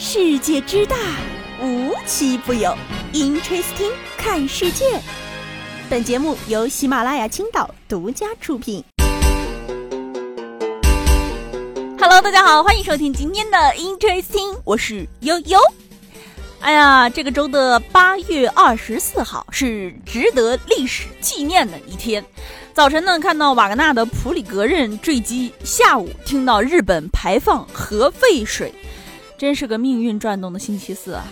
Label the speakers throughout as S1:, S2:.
S1: 世界之大，无奇不有。Interesting，看世界。本节目由喜马拉雅青岛独家出品。Hello，大家好，欢迎收听今天的 Interesting，我是悠悠。哎呀，这个周的八月二十四号是值得历史纪念的一天。早晨呢，看到瓦格纳的普里格任坠机；下午听到日本排放核废水。真是个命运转动的星期四啊！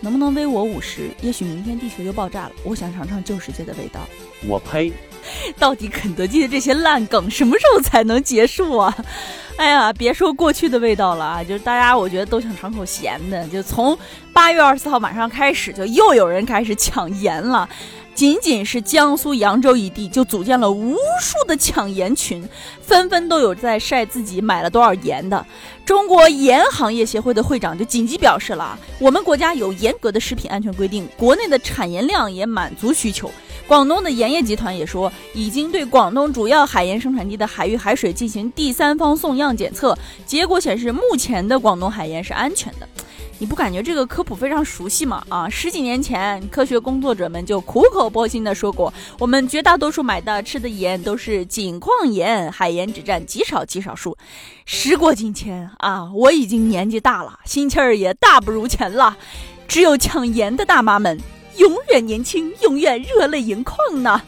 S1: 能不能微我五十？也许明天地球就爆炸了。我想尝尝旧世界的味道。
S2: 我呸！
S1: 到底肯德基的这些烂梗什么时候才能结束啊？哎呀，别说过去的味道了啊，就是大家我觉得都想尝口咸的。就从八月二十四号晚上开始，就又有人开始抢盐了。仅仅是江苏扬州一地，就组建了无数的抢盐群，纷纷都有在晒自己买了多少盐的。中国盐行业协会的会长就紧急表示了：我们国家有严格的食品安全规定，国内的产盐量也满足需求。广东的盐业集团也说，已经对广东主要海盐生产地的海域海水进行第三方送样检测，结果显示，目前的广东海盐是安全的。你不感觉这个科普非常熟悉吗？啊，十几年前，科学工作者们就苦口婆心的说过，我们绝大多数买的吃的盐都是井矿盐，海盐只占极少极少数。时过境迁啊，我已经年纪大了，心气儿也大不如前了。只有抢盐的大妈们永远年轻，永远热泪盈眶呢。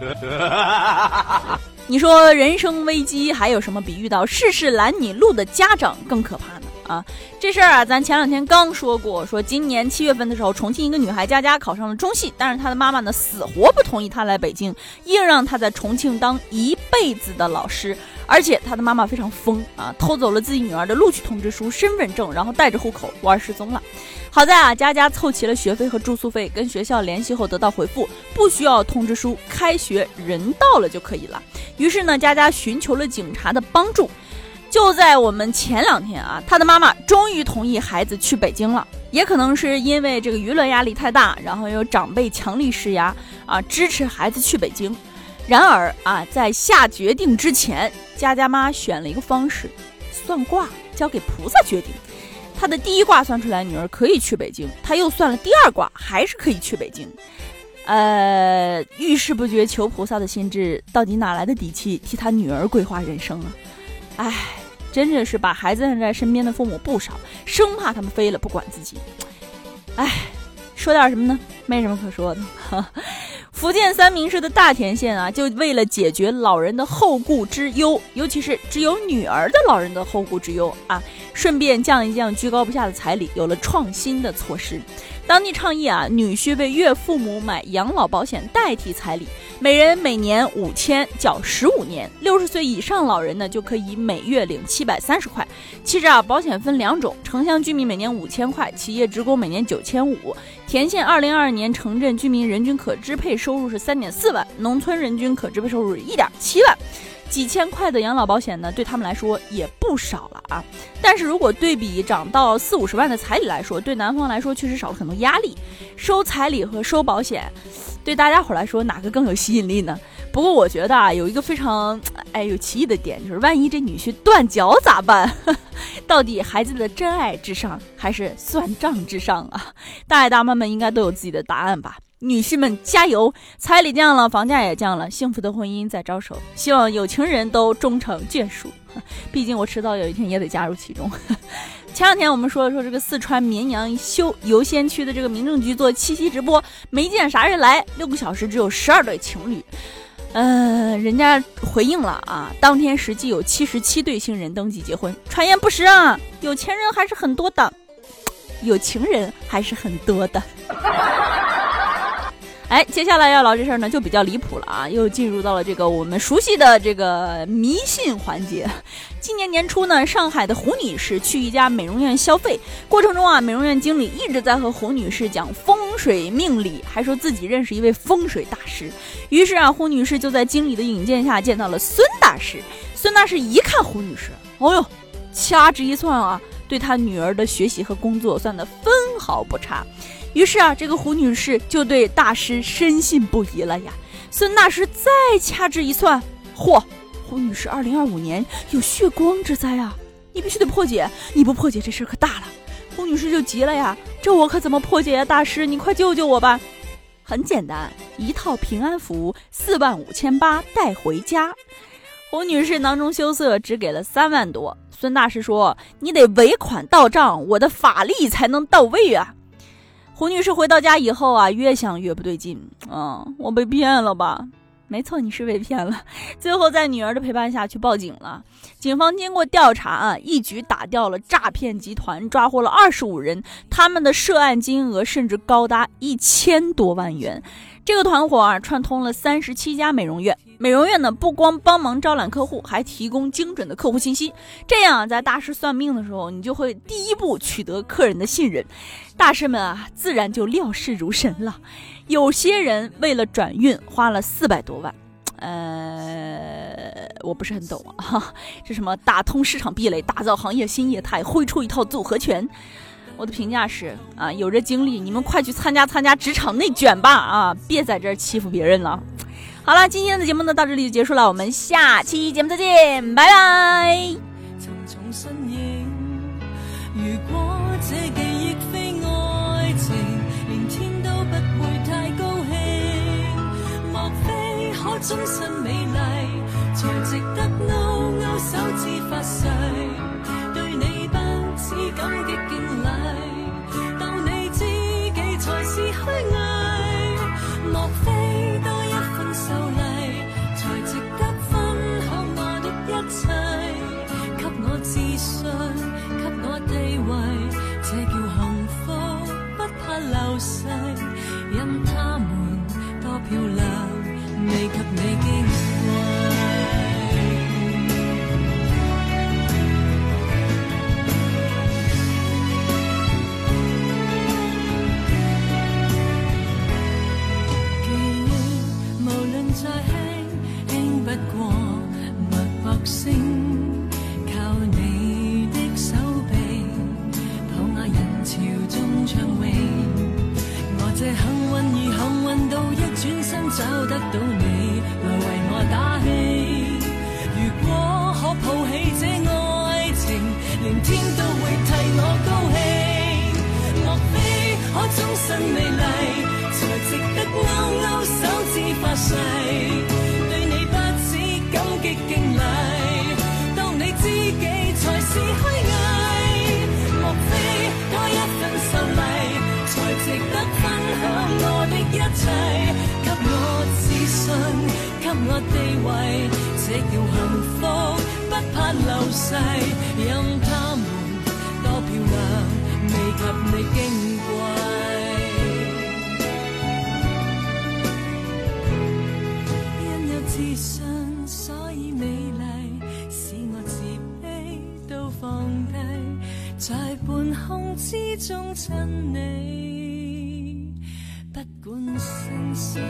S1: 你说人生危机还有什么比遇到事事拦你路的家长更可怕呢？啊，这事儿啊，咱前两天刚说过，说今年七月份的时候，重庆一个女孩佳佳考上了中戏，但是她的妈妈呢，死活不同意她来北京，硬让她在重庆当一辈子的老师，而且她的妈妈非常疯啊，偷走了自己女儿的录取通知书、身份证，然后带着户口玩失踪了。好在啊，佳佳凑齐了学费和住宿费，跟学校联系后得到回复，不需要通知书，开学人到了就可以了。于是呢，佳佳寻求了警察的帮助。就在我们前两天啊，他的妈妈终于同意孩子去北京了。也可能是因为这个舆论压力太大，然后有长辈强力施压啊，支持孩子去北京。然而啊，在下决定之前，佳佳妈选了一个方式，算卦，交给菩萨决定。她的第一卦算出来女儿可以去北京，她又算了第二卦，还是可以去北京。呃，遇事不决求菩萨的心智，到底哪来的底气替他女儿规划人生啊？唉。真的是把孩子扔在身边的父母不少，生怕他们飞了不管自己。哎，说点什么呢？没什么可说的。福建三明市的大田县啊，就为了解决老人的后顾之忧，尤其是只有女儿的老人的后顾之忧啊，顺便降一降居高不下的彩礼，有了创新的措施。当地倡议啊，女婿为岳父母买养老保险代替彩礼，每人每年五千，缴十五年。六十岁以上老人呢，就可以每月领七百三十块。其实啊，保险分两种，城乡居民每年五千块，企业职工每年九千五。田县二零二二年城镇居民人均可支配收入是三点四万，农村人均可支配收入一点七万。几千块的养老保险呢，对他们来说也不少了啊。但是如果对比涨到四五十万的彩礼来说，对男方来说确实少了很多压力。收彩礼和收保险，对大家伙来说哪个更有吸引力呢？不过我觉得啊，有一个非常哎有歧义的点，就是万一这女婿断脚咋办？到底孩子的真爱至上，还是算账至上啊？大爷大妈们应该都有自己的答案吧。女士们加油！彩礼降了，房价也降了，幸福的婚姻在招手。希望有情人都终成眷属。毕竟我迟早有一天也得加入其中。前两天我们说了说这个四川绵阳修游仙区的这个民政局做七夕直播，没见啥人来，六个小时只有十二对情侣。嗯，人家回应了啊，当天实际有七十七对新人登记结婚。传言不实啊，有钱人还是很多的，有情人还是很多的。哎，接下来要聊这事儿呢，就比较离谱了啊！又进入到了这个我们熟悉的这个迷信环节。今年年初呢，上海的胡女士去一家美容院消费，过程中啊，美容院经理一直在和胡女士讲风水命理，还说自己认识一位风水大师。于是啊，胡女士就在经理的引荐下见到了孙大师。孙大师一看胡女士，哦呦，掐指一算啊，对她女儿的学习和工作算得分毫不差。于是啊，这个胡女士就对大师深信不疑了呀。孙大师再掐指一算，嚯，胡女士二零二五年有血光之灾啊！你必须得破解，你不破解这事可大了。
S3: 胡女士就急了呀，这我可怎么破解呀？大师，你快救救我吧！很简单，一套平安符，四万五千八带回家。胡女士囊中羞涩，只给了三万多。孙大师说：“你得尾款到账，我的法力才能到位啊。”胡女士回到家以后啊，越想越不对劲，嗯，我被骗了吧？没错，你是被骗了。最后在女儿的陪伴下去报警了。警方经过调查啊，一举打掉了诈骗集团，抓获了二十五人，他们的涉案金额甚至高达一千多万元。这个团伙啊，串通了三十七家美容院。美容院呢，不光帮忙招揽客户，还提供精准的客户信息。这样，在大师算命的时候，你就会第一步取得客人的信任，大师们啊，自然就料事如神了。有些人为了转运，花了四百多万。呃，我不是很懂啊，这什么打通市场壁垒，打造行业新业态，挥出一套组合拳。我的评价是啊，有这精力，你们快去参加参加职场内卷吧啊！别在这儿欺负别人了。好了，今天的节目呢到这里就结束了，我们下期节目再见，拜拜。如果这记忆非爱情，连天都不会太高兴。莫非可终身美丽，才值得勾勾手指发誓？找得到你来为我打气。如果可抱起这爱我地位，这叫幸福，不怕流逝。任他们多漂亮，未及你矜贵。因有自信，所以美丽，使我自卑都放低，在半空之中亲你，不管生死。